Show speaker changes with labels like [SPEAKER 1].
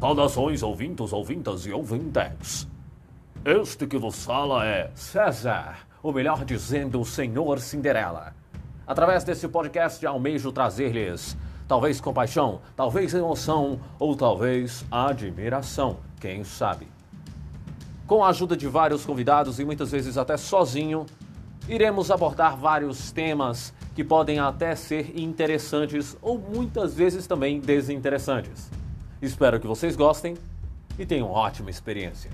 [SPEAKER 1] Saudações, ouvintos, ouvintas e ouvintes. Este que vos fala é César, ou melhor dizendo, o Senhor Cinderela. Através desse podcast almejo trazer-lhes talvez compaixão, talvez emoção ou talvez admiração, quem sabe. Com a ajuda de vários convidados e muitas vezes até sozinho, iremos abordar vários temas que podem até ser interessantes ou muitas vezes também desinteressantes. Espero que vocês gostem e tenham ótima experiência.